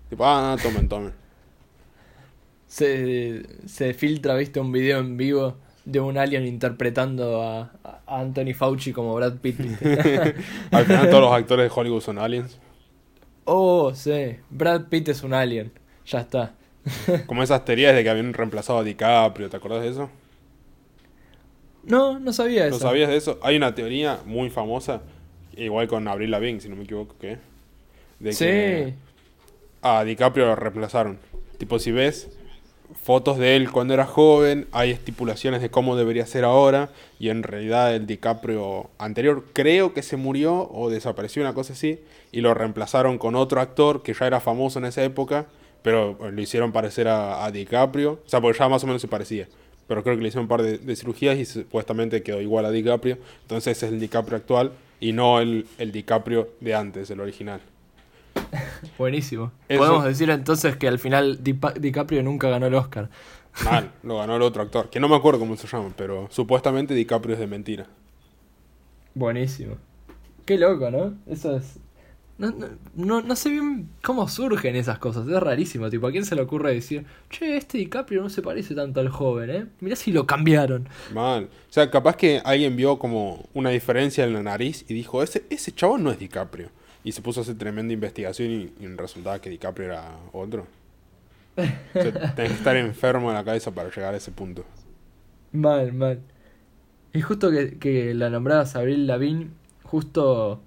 Tipo, ah, tomen, tomen. Se, se filtra, viste, un video en vivo de un alien interpretando a, a Anthony Fauci como Brad Pitt. Al final todos los actores de Hollywood son aliens. oh, sí, Brad Pitt es un alien. Ya está. Como esas teorías de que habían reemplazado a DiCaprio, ¿te acordás de eso? No, no sabía eso. ¿No sabías de eso? Hay una teoría muy famosa, igual con Avril Lavigne, si no me equivoco, que de Sí. que a DiCaprio lo reemplazaron. Tipo, si ves fotos de él cuando era joven, hay estipulaciones de cómo debería ser ahora, y en realidad el DiCaprio anterior creo que se murió o desapareció, una cosa así, y lo reemplazaron con otro actor que ya era famoso en esa época, pero lo hicieron parecer a, a DiCaprio, o sea, porque ya más o menos se parecía. Pero creo que le hicieron un par de, de cirugías y supuestamente quedó igual a DiCaprio. Entonces es el DiCaprio actual. y no el, el DiCaprio de antes, el original. Buenísimo. Eso- Podemos decir entonces que al final Dipa- DiCaprio nunca ganó el Oscar. Mal, lo ganó el otro actor, que no me acuerdo cómo se llama, pero supuestamente DiCaprio es de mentira. Buenísimo. Qué loco, ¿no? Eso es... No, no, no, no sé bien cómo surgen esas cosas, es rarísimo, tipo, ¿a quién se le ocurre decir, che, este DiCaprio no se parece tanto al joven, eh? Mirá si lo cambiaron. Mal. O sea, capaz que alguien vio como una diferencia en la nariz y dijo, ese, ese chabón no es DiCaprio. Y se puso a hacer tremenda investigación y, y resultaba que DiCaprio era otro. O sea, tenés que estar enfermo en la cabeza para llegar a ese punto. Mal, mal. Y justo que, que la nombrabas Abril Lavigne, justo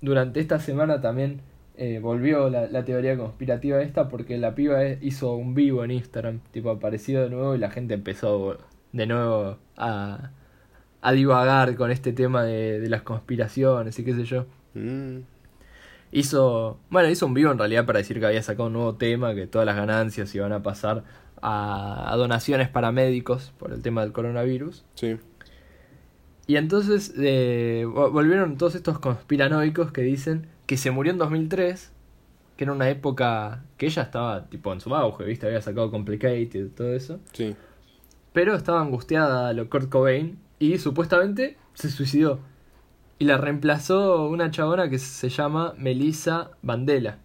durante esta semana también eh, volvió la, la teoría conspirativa esta porque la piba eh, hizo un vivo en Instagram, tipo apareció de nuevo y la gente empezó de nuevo a, a divagar con este tema de, de las conspiraciones y qué sé yo. Mm, Hizo, bueno, hizo un vivo en realidad para decir que había sacado un nuevo tema, que todas las ganancias iban a pasar a, a donaciones para médicos por el tema del coronavirus. sí. Y entonces eh, vo- volvieron todos estos conspiranoicos que dicen que se murió en 2003, que era una época que ella estaba tipo en su auge, ¿viste? Había sacado Complicated y todo eso. Sí. Pero estaba angustiada lo Kurt Cobain y supuestamente se suicidó. Y la reemplazó una chabona que se llama Melissa Bandela.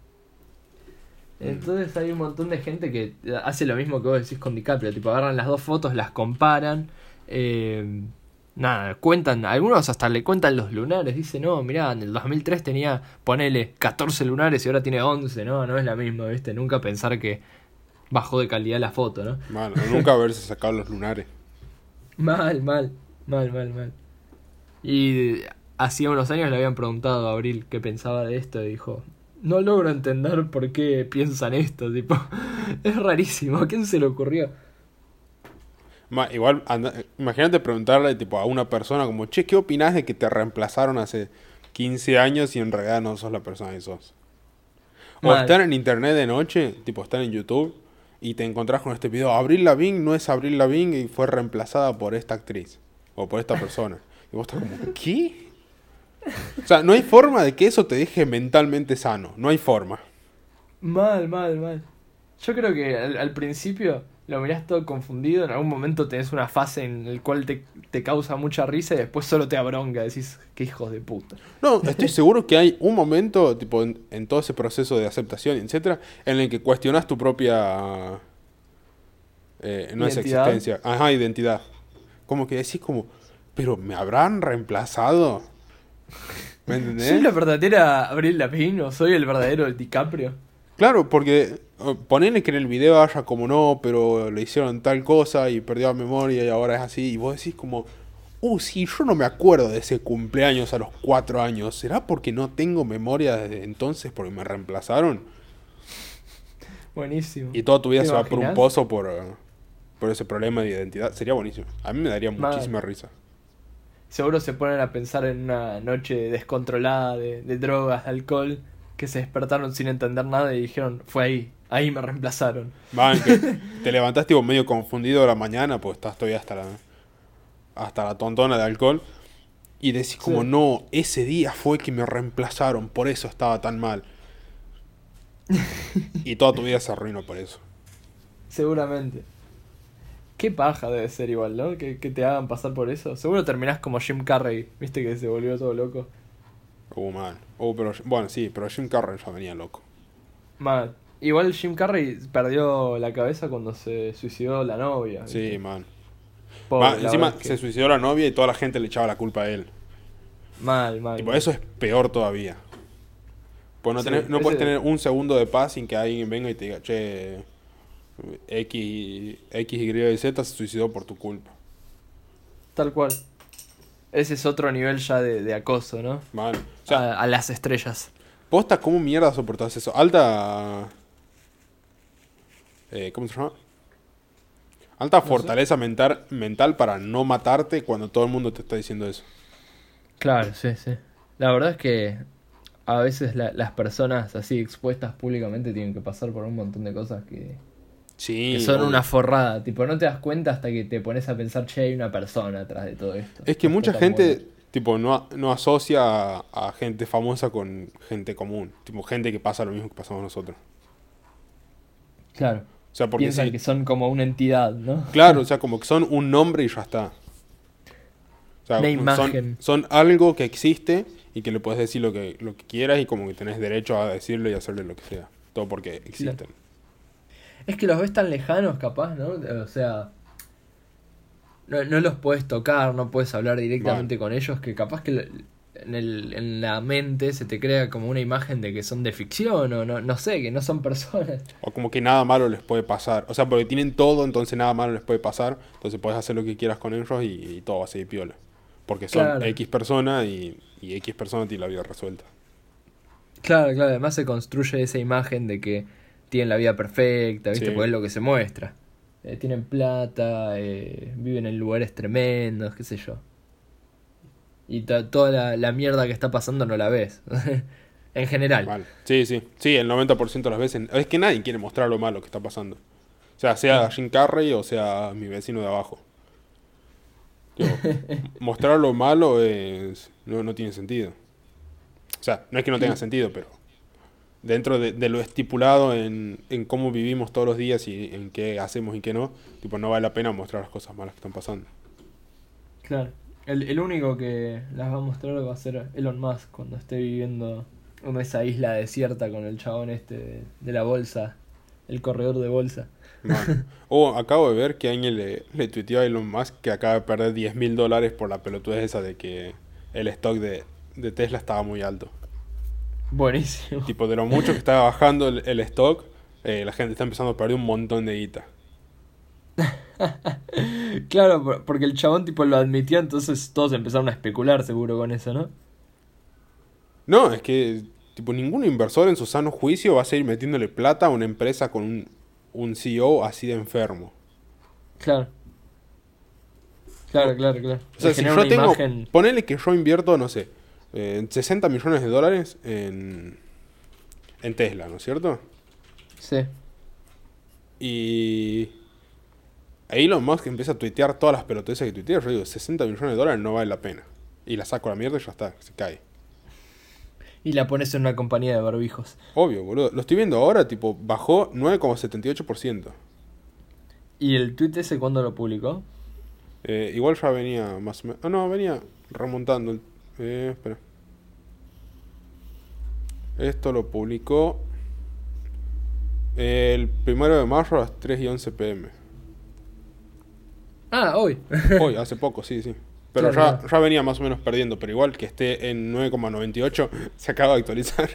Entonces hay un montón de gente que hace lo mismo que vos decís con DiCaprio. Tipo, agarran las dos fotos, las comparan. eh, nada, cuentan. Algunos hasta le cuentan los lunares. Dicen, no, mirá, en el 2003 tenía, ponele, 14 lunares y ahora tiene 11. No, no es la misma, ¿viste? Nunca pensar que bajó de calidad la foto, ¿no? Mal. nunca haberse sacado los lunares. Mal, mal, mal, mal, mal. Y hacía unos años le habían preguntado a Abril qué pensaba de esto y dijo, no logro entender por qué piensan esto, tipo, es rarísimo, ¿a quién se le ocurrió? Ma- igual, anda- imagínate preguntarle tipo a una persona como, che, ¿qué opinás de que te reemplazaron hace 15 años y en realidad no sos la persona que sos? O Mal. estar en internet de noche, tipo estar en YouTube y te encontrás con este video, Abril Lavigne no es Abril Lavigne y fue reemplazada por esta actriz o por esta persona. Y vos estás como, ¿qué? O sea, no hay forma de que eso te deje mentalmente sano, no hay forma. Mal, mal, mal. Yo creo que al, al principio lo mirás todo confundido, en algún momento tenés una fase en la cual te, te causa mucha risa y después solo te abronca, decís, qué hijos de puta. No, estoy seguro que hay un momento, tipo, en, en todo ese proceso de aceptación, etcétera, en el que cuestionas tu propia. eh, no es existencia. Ajá, identidad. Como que decís, como, pero ¿me habrán reemplazado? ¿Me entendés? ¿Soy la verdadera Abril Lavigne o soy el verdadero DiCaprio? Claro, porque ponele que en el video haya como no, pero le hicieron tal cosa y perdió la memoria y ahora es así. Y vos decís como, uh, sí, yo no me acuerdo de ese cumpleaños a los cuatro años. ¿Será porque no tengo memoria desde entonces porque me reemplazaron? Buenísimo. Y toda tu vida ¿Te se va por un pozo por, por ese problema de identidad. Sería buenísimo. A mí me daría muchísima risa. Seguro se ponen a pensar en una noche descontrolada de, de drogas, de alcohol, que se despertaron sin entender nada y dijeron, fue ahí, ahí me reemplazaron. Que te levantaste tipo, medio confundido a la mañana, pues estás todavía hasta la, hasta la tontona de alcohol. Y decís como, Sí. no, ese día fue que me reemplazaron, por eso estaba tan mal. y toda tu vida se arruinó por eso. Seguramente. Qué paja debe ser igual, ¿no? Que, que te hagan pasar por eso. Seguro terminás como Jim Carrey, viste que se volvió todo loco. Oh, man. Oh, pero, bueno, sí, pero Jim Carrey ya venía loco. Man, igual Jim Carrey perdió la cabeza cuando se suicidó la novia. Sí, man. Pobre, Ma- la encima que- se suicidó la novia y toda la gente le echaba la culpa a él. Mal, mal. Y por mal. eso es peor todavía. Pues no, Sí, tenés- no puedes ese- tener un segundo de paz sin que alguien venga y te diga, che, X, X, Y y Z se suicidó por tu culpa. Tal cual. Ese es otro nivel ya de, de acoso, ¿no? Mal. O sea, a, a las estrellas. posta, ¿cómo mierda soportás eso? Alta. eh, ¿Cómo se llama? Alta fortaleza mental, mental para no matarte cuando todo el mundo te está diciendo eso. Claro, sí, sí. La verdad es que a veces la- las personas así expuestas públicamente tienen que pasar por un montón de cosas que, Sí. que son obvio. una forrada. Tipo, no te das cuenta hasta que te pones a pensar, che, hay una persona atrás de todo esto. Es que No mucha gente bueno. tipo, no, no asocia a, a gente famosa con gente común. Tipo, gente que pasa lo mismo que pasamos nosotros. Claro. O sea, porque Piensan que son como una entidad, ¿no? Claro, o sea, como que son un nombre y ya está. O sea, Una son- imagen. Son, algo que existe y que le puedes decir lo que, lo que quieras y como que tenés derecho a decirle y hacerle lo que sea. Todo porque existen. Es que los ves tan lejanos, capaz, ¿no? O sea, no, no los puedes tocar, no puedes hablar directamente con ellos, que capaz que en, el, en la mente se te crea como una imagen de que son de ficción o no, no sé, que no son personas. O como que nada malo les puede pasar. O sea, porque tienen todo, entonces nada malo les puede pasar. Entonces puedes hacer lo que quieras con ellos y, y todo va a seguir piola. Porque son Claro. X persona y, y X persona tiene la vida resuelta. Claro, claro, además se construye esa imagen de que tienen la vida perfecta, ¿viste? Sí. Porque es lo que se muestra. Eh, tienen plata, eh, viven en lugares tremendos, qué sé yo. Y to- toda la, la mierda que está pasando no la ves. en general. Vale. Sí, sí. Sí, el 90% de las veces. Es que nadie quiere mostrar lo malo que está pasando. O sea, sea Jim Carrey o sea mi vecino de abajo. Digo, mostrar lo malo es, no, no tiene sentido. O sea, no es que no tenga sentido, pero dentro de, de lo estipulado en, en cómo vivimos todos los días y en qué hacemos y qué no, tipo, no vale la pena mostrar las cosas malas que están pasando. Claro. El, el único que las va a mostrar va a ser Elon Musk cuando esté viviendo en esa isla desierta con el chabón este de, de la bolsa, el corredor de bolsa. Bueno. Oh, acabo de ver que alguien le, le tuiteó a Elon Musk que acaba de perder 10 mil dólares por la pelotudez esa de que el stock de, de Tesla estaba muy alto. Buenísimo. Tipo, de lo mucho que estaba bajando el, el stock, eh, la gente está empezando a perder un montón de guita. Claro, por- porque el chabón tipo lo admitió, entonces todos empezaron a especular seguro con eso, ¿no? No, es que tipo ningún inversor en su sano juicio va a seguir metiéndole plata a una empresa con un, un CEO así de enfermo. Claro. Claro, claro, claro. O sea, Le si yo tengo, imagen- ponele que yo invierto, no sé, eh, 60 millones de dólares en, en Tesla, ¿no es cierto? Sí. Y ahí Elon Musk empieza a tuitear todas las pelotudeces que tuitea. Yo digo, 60 millones de dólares no vale la pena. Y la saco a la mierda y ya está, se cae. Y la pones en una compañía de barbijos. Obvio, boludo. Lo estoy viendo ahora, tipo, bajó 9,78%. ¿Y el tweet ese cuándo lo publicó? Eh, igual ya venía más o menos... Ah, no, venía remontando. el- Eh, espera. Esto lo publicó el primero de marzo a las 3 y 11 pm. Ah, hoy. Hoy, hace poco, sí, sí. Pero Claro, ya, ya venía más o menos perdiendo, pero igual que esté en 9,98, se acaba de actualizar.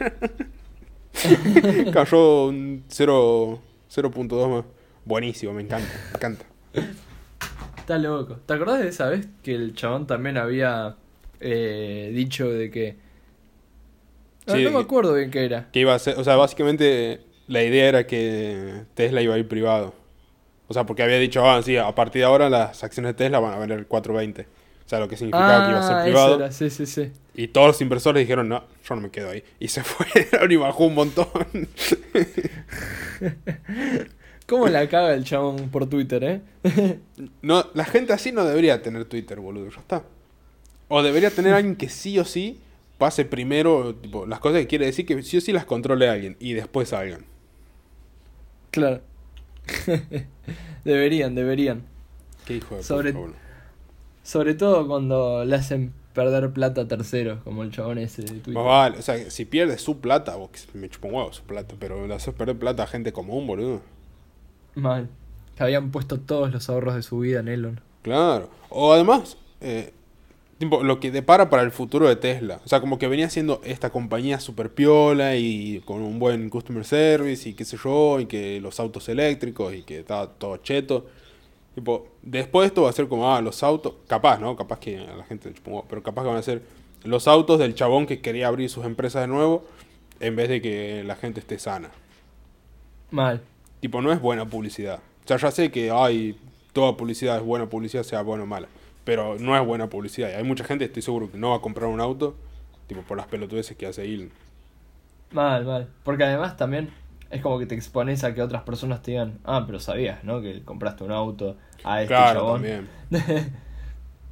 Cayó un 0 0.2 más. Buenísimo, me encanta, me encanta. Está loco. ¿Te acordás de esa vez que el chabón también había eh, dicho de que... Ah, Sí, no me acuerdo bien qué era. Que iba a ser, o sea, básicamente la idea era que Tesla iba a ir privado. O sea, porque había dicho, ah, sí, a partir de ahora las acciones de Tesla van a valer 4.20. O sea, lo que significaba que iba a ser Ah, privado. eso era, sí, sí, sí. Y todos los inversores dijeron, no, yo no me quedo ahí. Y se fueron y bajó un montón. ¿Cómo la caga el chabón por Twitter, eh? No, la gente así no debería tener Twitter, boludo, ya está. O debería tener alguien que sí o sí pase primero, tipo, las cosas que quiere decir que sí o sí las controle alguien y después salgan. Claro. deberían, deberían. Qué hijo de Sobre- puta. Sobre todo cuando le hacen perder plata a terceros, como el chabón ese de Twitter. Vale, o sea, si pierde su plata, vos, me chupa un huevo su plata, pero le haces perder plata a gente común, boludo. Mal. Que habían puesto todos los ahorros de su vida en Elon. Claro. O además, eh, tipo, lo que depara para el futuro de Tesla. O sea, como que venía siendo esta compañía super piola y con un buen customer service y qué sé yo, y que los autos eléctricos y que estaba todo cheto. Tipo, después esto va a ser como, ah, los autos, capaz, ¿no? Capaz que a la gente, pero capaz que van a ser los autos del chabón que quería abrir sus empresas de nuevo en vez de que la gente esté sana. Mal. Tipo, no es buena publicidad. O sea, ya sé que hay toda publicidad es buena publicidad, sea buena o mala. Pero no es buena publicidad. Y hay mucha gente, estoy seguro, que no va a comprar un auto, tipo, por las pelotudeces que hace Elon. Mal, mal. Porque además también es como que te expones a que otras personas te digan, ah, pero sabías, ¿no? Que compraste un auto a este Claro, chabón. también.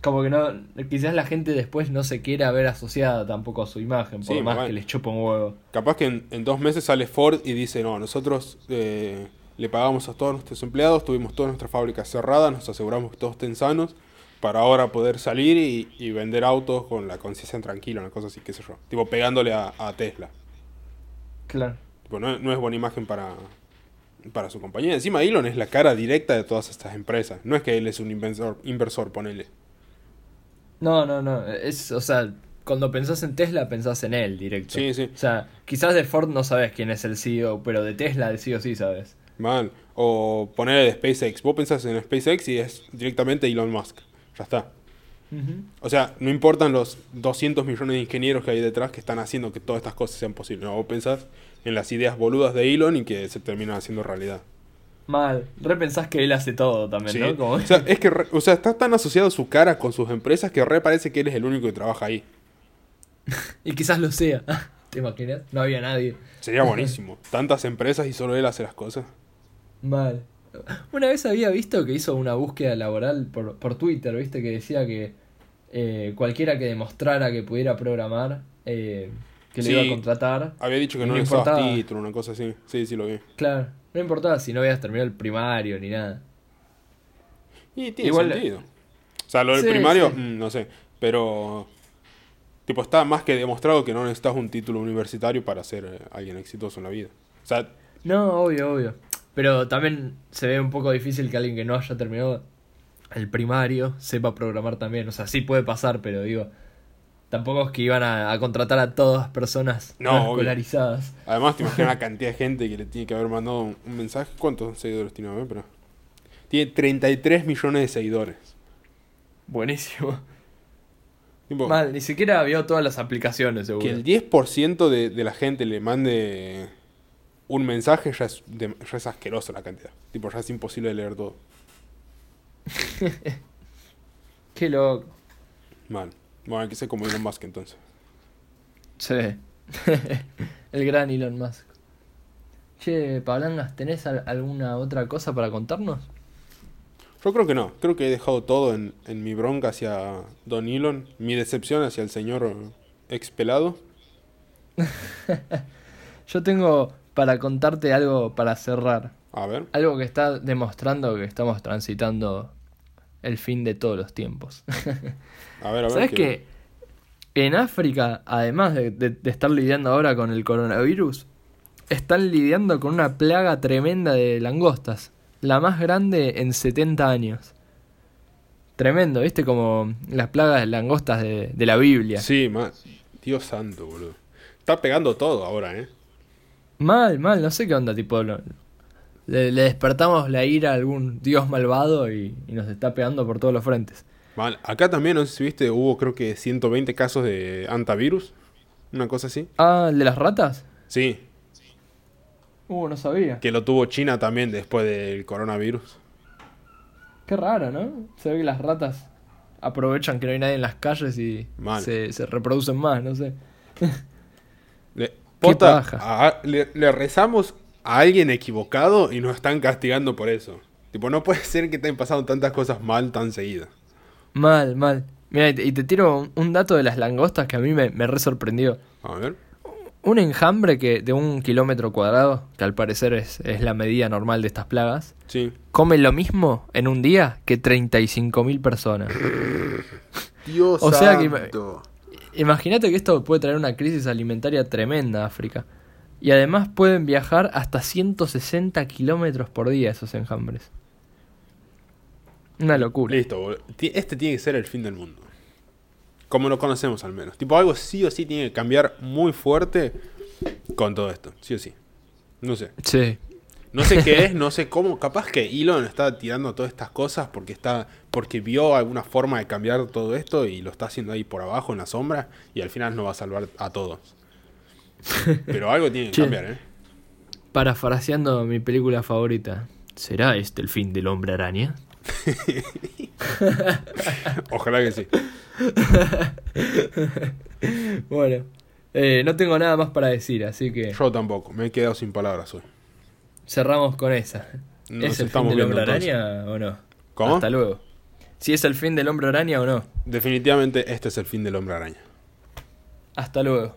Como que no, quizás la gente después no se quiera ver asociada tampoco a su imagen, por Sí, más que les chupa un huevo. Capaz que en, en dos meses sale Ford y dice, no, nosotros eh, le pagamos a todos nuestros empleados, tuvimos todas nuestras fábricas cerradas, nos aseguramos que todos estén sanos, para ahora poder salir y, y vender autos con la conciencia tranquila, una cosa así, qué sé yo. Tipo pegándole a, a Tesla. Claro. Tipo, no, no es buena imagen para, para su compañía. Encima Elon es la cara directa de todas estas empresas. No es que él es un inversor, inversor ponele. No, no, no. Es, o sea, cuando pensás en Tesla, pensás en él directo. Sí, sí. O sea, quizás de Ford no sabes quién es el CEO, pero de Tesla de sí o sí sabes. Mal. O ponerle de SpaceX. Vos pensás en SpaceX y es directamente Elon Musk. Ya está. O sea, no importan los 200 millones de ingenieros que hay detrás que están haciendo que todas estas cosas sean posibles. No, vos pensás en las ideas boludas de Elon y que se terminan haciendo realidad. Mal. Repensás que él hace todo también, Sí. ¿no? Como- O sea, es que re- o sea, está tan asociado su cara con sus empresas que re parece que él es el único que trabaja ahí. Y quizás lo sea. ¿Te imaginas? No había nadie. Sería buenísimo. Tantas empresas y solo él hace las cosas. Mal. Una vez había visto que hizo una búsqueda laboral por, por Twitter, ¿viste? Que decía que eh, cualquiera que demostrara que pudiera programar, eh, que Sí. le iba a contratar. Había dicho que no no necesitabas título, una cosa así. Sí, sí lo vi. Claro, no importaba si no habías terminado el primario ni nada. Y tiene Igual- sentido. O sea, lo del Sí, primario, sí. mm, no sé. Pero. Tipo, está más que demostrado que no necesitas un título universitario para ser eh, alguien exitoso en la vida. O sea, No, obvio, obvio. Pero también se ve un poco difícil que alguien que no haya terminado el primario sepa programar también. O sea, sí puede pasar, pero digo, tampoco es que iban a, a contratar a todas personas No, escolarizadas. además te imaginas la cantidad de gente que le tiene que haber mandado un, un mensaje. ¿Cuántos seguidores tiene? A ver, pero. Tiene 33 millones de seguidores. Buenísimo. Tipo, Mal, ni siquiera vio todas las aplicaciones, seguro. que el 10% de, de la gente le mande un mensaje ya es, de- ya es asqueroso la cantidad. Tipo, ya es imposible de leer todo. Qué loco. Mal. Bueno, hay que ser como Elon Musk entonces. Sí. el gran Elon Musk. Che, Pablangas, ¿tenés al- alguna otra cosa para contarnos? Yo creo que no. Creo que he dejado todo en, en mi bronca hacia Don Elon. Mi decepción hacia el señor expelado. Yo tengo para contarte algo para cerrar. A ver. Algo que está demostrando que estamos transitando el fin de todos los tiempos. A ver, a ver. ¿Sabes que en África, además de, de- de estar lidiando ahora con el coronavirus, están lidiando con una plaga tremenda de langostas? La más grande en 70 años. Tremendo, ¿viste? Como las plagas de langostas de, de la Biblia. Sí, ma- Dios santo, boludo. Está pegando todo ahora, ¿eh? Mal, mal, no sé qué onda, tipo. lo- le, le despertamos la ira a algún dios malvado y, y nos está pegando por todos los frentes. Mal. Acá también, no sé si viste, hubo creo que 120 casos de antivirus. Una cosa así. Ah, ¿el de las ratas? Sí, Uh, no sabía. que lo tuvo China también después del coronavirus. Qué raro, ¿no? Se ve que las ratas aprovechan que no hay nadie en las calles y se, se reproducen más, no sé. Le, a- le, le rezamos a alguien equivocado y nos están castigando por eso. Tipo, no puede ser que te hayan pasado tantas cosas mal tan seguidas. Mal, mal. Mira, y te, tiro un, dato de las langostas que a mí me, me re sorprendió. A ver. Un enjambre que de un kilómetro cuadrado, que al parecer es, es la medida normal de estas plagas, Sí. come lo mismo en un día que 35.000 personas. Dios O sea que Imagínate que esto puede traer una crisis alimentaria tremenda a África. Y además pueden viajar hasta 160 kilómetros por día esos enjambres. Una locura. Listo, boludo. Este tiene que ser el fin del mundo. Como lo conocemos al menos. Tipo, algo sí o sí tiene que cambiar muy fuerte con todo esto. Sí o sí. No sé. Sí. No sé qué es, no sé cómo. Capaz que Elon está tirando todas estas cosas porque está. Porque vio alguna forma de cambiar todo esto y lo está haciendo ahí por abajo en la sombra. Y al final no va a salvar a todos. Pero algo tiene que cambiar, ¿eh? Parafraseando mi película favorita. ¿Será este el fin del hombre araña? Ojalá que sí. Bueno, eh, no tengo nada más para decir, así que Yo tampoco, me he quedado sin palabras hoy. cerramos con esa. Nos ¿Es el fin del hombre entonces. araña o no? ¿Cómo? Hasta luego. Si es el fin del hombre araña o no. Definitivamente este es el fin del hombre araña. Hasta luego.